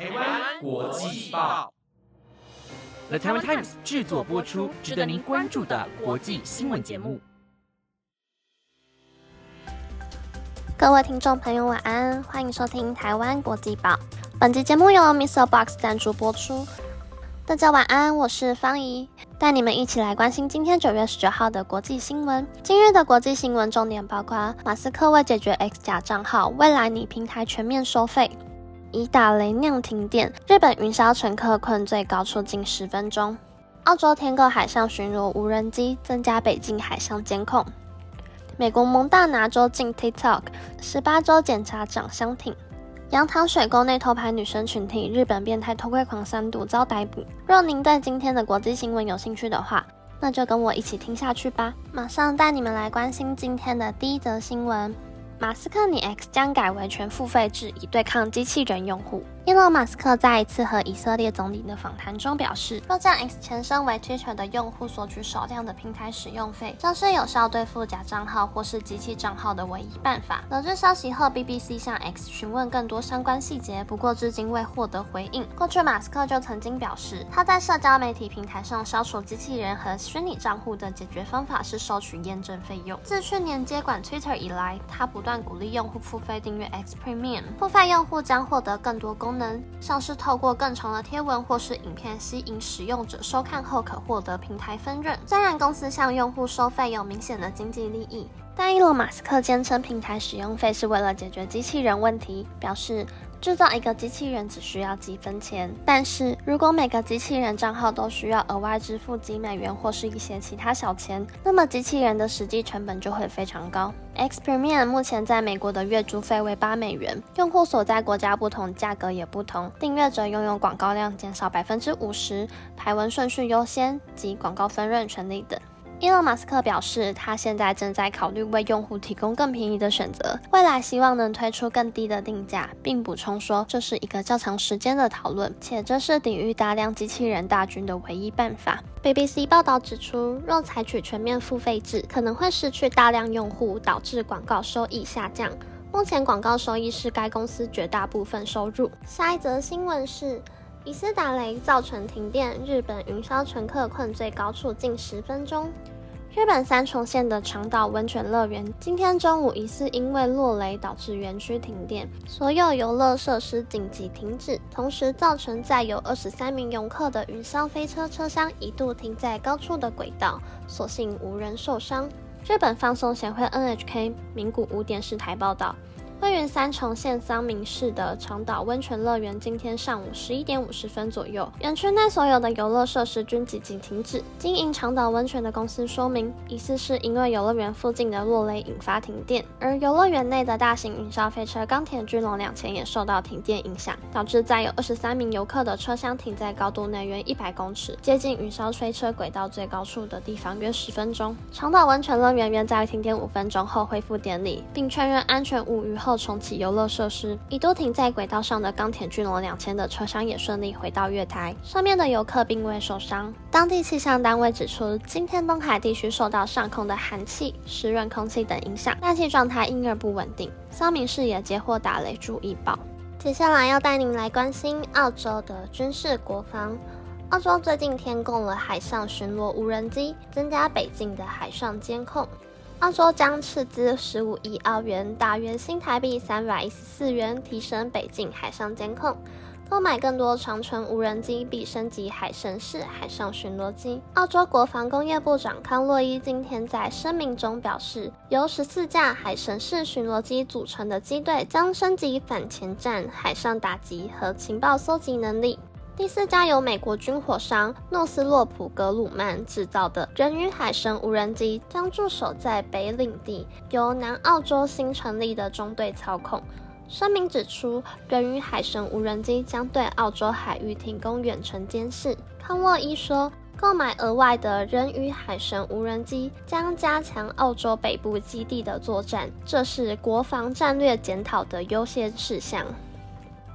台湾国际报，The Taiwan Times 制作播出，值得您关注的国际新闻节目。各位听众朋友，晚安，欢迎收听台湾国际报。本集节目由 Mr. Box 赞助播出。大家晚安，我是方怡，带你们一起来关心今天九月十九号的国际新闻。今日的国际新闻重点包括：马斯克为解决 X 假账号，未来拟平台全面收费；以打雷酿停电，日本云霄乘客困最高处近十分钟；澳洲天购海上巡逻无人机，增加北境海上监控；美国蒙大拿州禁 TikTok，十八州检查长相挺。杨塘水沟内偷拍女生群体，日本变态偷窥狂三度遭逮捕。若您对今天的国际新闻有兴趣的话，那就跟我一起听下去吧。马上带你们来关心今天的第一则新闻。马斯克，你 X 将改为全付费制，以对抗机器人用户。伊隆马斯克在一次和以色列总理的访谈中表示，若将 X 前身为 Twitter 的用户索取少量的平台使用费，将是有效对付假账号或是机器账号的唯一办法。得知消息后，BBC 向 X 询问更多相关细节，不过至今未获得回应。过去，马斯克就曾经表示，他在社交媒体平台上消除机器人和虚拟账户的解决方法是收取验证费用。自去年接管 Twitter 以来，他不断鼓励用户付费订阅 X Premium，付费用户将获得更多功能，像是透过更长的贴文或是影片吸引使用者收看后可获得平台分润。虽然公司向用户收费有明显的经济利益，但伊隆马斯克坚称平台使用费是为了解决机器人问题，表示。制造一个机器人只需要几分钱，但是如果每个机器人账号都需要额外支付几美元或是一些其他小钱，那么机器人的实际成本就会非常高。X Premium 目前在美国的月租费为八美元，用户所在国家不同，价格也不同。订阅者拥有广告量减少百分之五十、排文顺序优先及广告分润权利等。伊隆马斯克表示，他现在正在考虑为用户提供更便宜的选择，未来希望能推出更低的定价，并补充说这是一个较长时间的讨论，且这是抵御大量机器人大军的唯一办法。BBC 报道指出，若采取全面付费制，可能会失去大量用户，导致广告收益下降。目前广告收益是该公司绝大部分收入。下一则新闻是。疑似打雷造成停电，日本云霄乘客困最高处近十分钟。日本三重县的长岛温泉乐园今天中午疑似因为落雷导致园区停电，所有游乐设施紧急停止，同时造成载有二十三名游客的云霄飞车车厢一度停在高处的轨道，所幸无人受伤。日本放送协会 NHK 名古屋电视台报道。位于三重县桑明市的长岛温泉乐园，今天上午十一点五十分左右，园区内所有的游乐设施均紧急停止。经营长岛温泉的公司说明，疑似是因为游乐园附近的落雷引发停电，而游乐园内的大型云霄飞车钢铁巨龙两千也受到停电影响，导致载有二十三名游客的车厢停在高度内约一百公尺，接近云霄飞车轨道最高处的地方约十分钟。长岛温泉乐园约在停电五分钟后恢复电力，并确认安全无虞后。后重启游乐设施，一度停在轨道上的钢铁巨龙两千的车厢也顺利回到月台，上面的游客并未受伤。当地气象单位指出，今天东海地区受到上空的寒气、湿润空气等影响，大气状态因而不稳定。桑明市也接获打雷注意报。接下来要带您来关心澳洲的军事国防。澳洲最近添购了海上巡逻无人机，增加北境的海上监控。澳洲将斥资十五亿澳元，大约新台币三百一十四元，提升北境海上监控，购买更多长城无人机，并升级海神式海上巡逻机。澳洲国防工业部长康洛伊今天在声明中表示，由十四架海神式巡逻机组成的机队将升级反潜战、海上打击和情报搜集能力。第四架由美国军火商诺斯洛普格鲁曼制造的人鱼海神无人机将驻守在北领地，由南澳洲新成立的中队操控。声明指出，人鱼海神无人机将对澳洲海域提供远程监视。康沃伊说，购买额外的人鱼海神无人机将加强澳洲北部基地的作战，这是国防战略检讨的优先事项。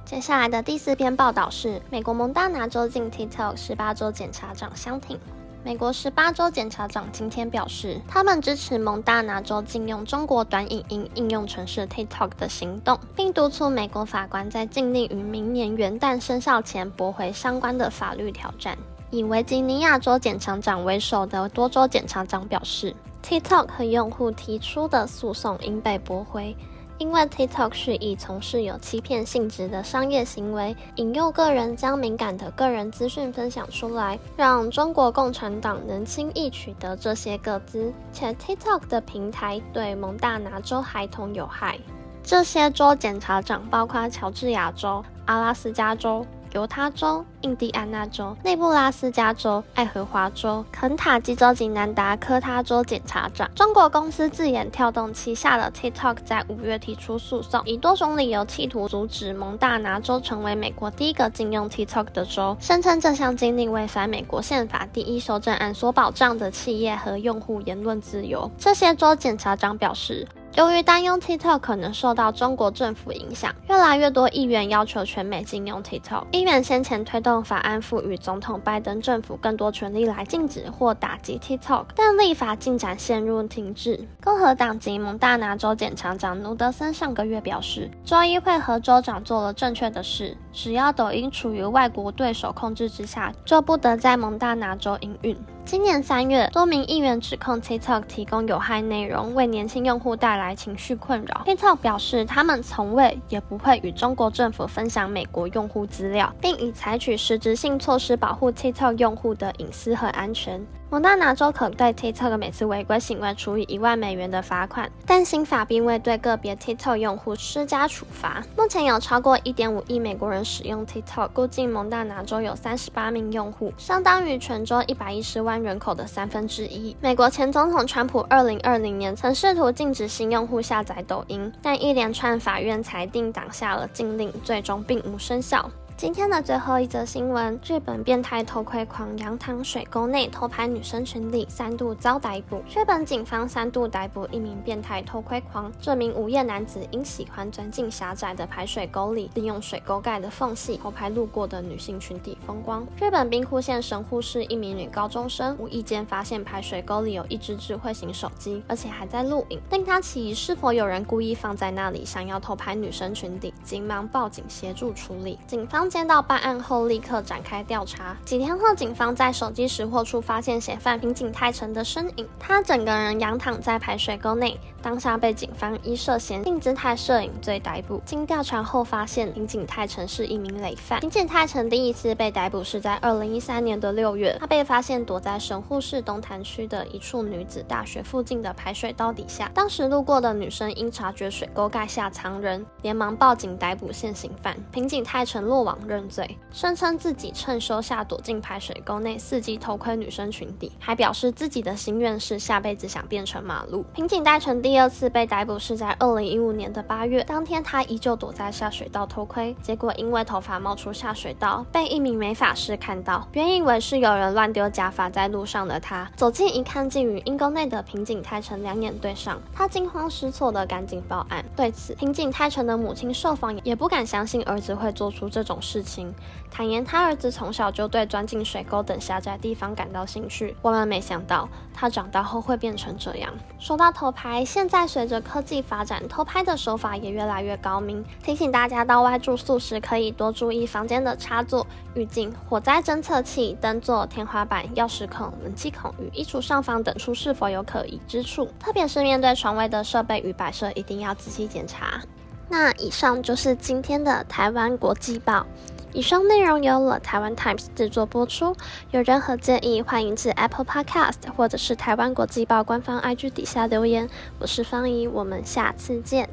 接下来的第四篇报道是：美国蒙大拿州禁 TikTok，十八州检察长相挺。美国十八州检察长今天表示，他们支持蒙大拿州禁用中国短影音应用程式 TikTok 的行动，并督促美国法官在禁令于明年元旦生效前驳回相关的法律挑战。以维吉尼亚州检察长为首的多州检察长表示，TikTok 和用户提出的诉讼应被驳回。因为 TikTok 是以从事有欺骗性质的商业行为，引诱个人将敏感的个人资讯分享出来，让中国共产党能轻易取得这些个资，且 TikTok 的平台对蒙大拿州孩童有害。这些州检察长包括乔治亚州、阿拉斯加州。犹他州、印第安纳州、内布拉斯加州、爱荷华州、肯塔基州及南达科他州检察长。中国公司自研跳动旗下的 TikTok 在五月提出诉讼，以多种理由企图阻止蒙大拿州成为美国第一个禁用 TikTok 的州，声称这项禁令违反美国宪法第一修正案所保障的企业和用户言论自由。这些州检察长表示。由于担忧 TikTok 可能受到中国政府影响，越来越多议员要求全美禁用 TikTok。议员先前推动法案，赋予总统拜登政府更多权力来禁止或打击 TikTok，但立法进展陷入停滞。共和党籍蒙大拿州检察长努德森上个月表示，州议会和州长做了正确的事，只要抖音处于外国对手控制之下，就不得在蒙大拿州营运。今年三月，多名议员指控 TikTok 提供有害内容，为年轻用户带来情绪困扰。TikTok 表示，他们从未也不会与中国政府分享美国用户资料，并已采取实质性措施保护 TikTok 用户的隐私和安全。蒙大拿州可对 TikTok 每次违规行为处以一万美元的罚款，但新法并未对个别 TikTok 用户施加处罚。目前有超过一点五亿美国人使用 TikTok，估计蒙大拿州有三十八名用户，相当于全州一百一十万人口的三分之一。美国前总统川普二零二零年曾试图禁止新用户下载抖音，但一连串法院裁定挡下了禁令，最终并无生效。今天的最后一则新闻：日本变态偷窥狂杨堂水沟内偷拍女生裙底，三度遭逮捕。日本警方三度逮捕一名变态偷窥狂。这名午夜男子因喜欢钻进狭窄的排水沟里，利用水沟盖的缝隙偷拍路过的女性裙底风光。日本兵库县神户市一名女高中生无意间发现排水沟里有一只智慧型手机，而且还在录影，令她起疑是否有人故意放在那里，想要偷拍女生裙底，急忙报警协助处理。警方。接到办案后，立刻展开调查。几天后，警方在手机识货处发现嫌犯平井泰成的身影，他整个人仰躺在排水沟内，当下被警方依涉嫌性姿态摄影罪逮捕。经调查后发现，平井太成是一名累犯。平井太成第一次被逮捕是在二零一三年的六月，他被发现躲在神户市东潭区的一处女子大学附近的排水道底下。当时路过的女生因察觉水沟盖下藏人，连忙报警逮捕现行犯。平井太成落网。认罪，声称自己趁休下躲进排水沟内，伺机偷窥女生裙底，还表示自己的心愿是下辈子想变成马路。平井泰成第第二次被逮捕是在二零一五年的八月，当天他依旧躲在下水道偷窥，结果因为头发冒出下水道，被一名美发师看到，原以为是有人乱丢假发在路上的他，走近一看，竟与阴沟内的平井太成两眼对上，他惊慌失措的赶紧报案。对此，平井太成的母亲受访也不敢相信儿子会做出这种事。情，坦言他儿子从小就对钻进水沟等狭窄地方感到兴趣。万万没想到，他长大后会变成这样。说到头牌，现现在随着科技发展，偷拍的手法也越来越高明。提醒大家到外住宿时，可以多注意房间的插座、浴镜、火灾侦测器、灯座、天花板、钥匙孔、冷气孔与衣橱上方等处是否有可疑之处。特别是面对床位的设备与摆设，一定要仔细检查。那以上就是今天的台湾国际报。以上内容由了台湾 Times 制作播出。有任何建议，欢迎至 Apple Podcast 或者是台湾国际报官方 IG 底下留言。我是方怡，我们下次见。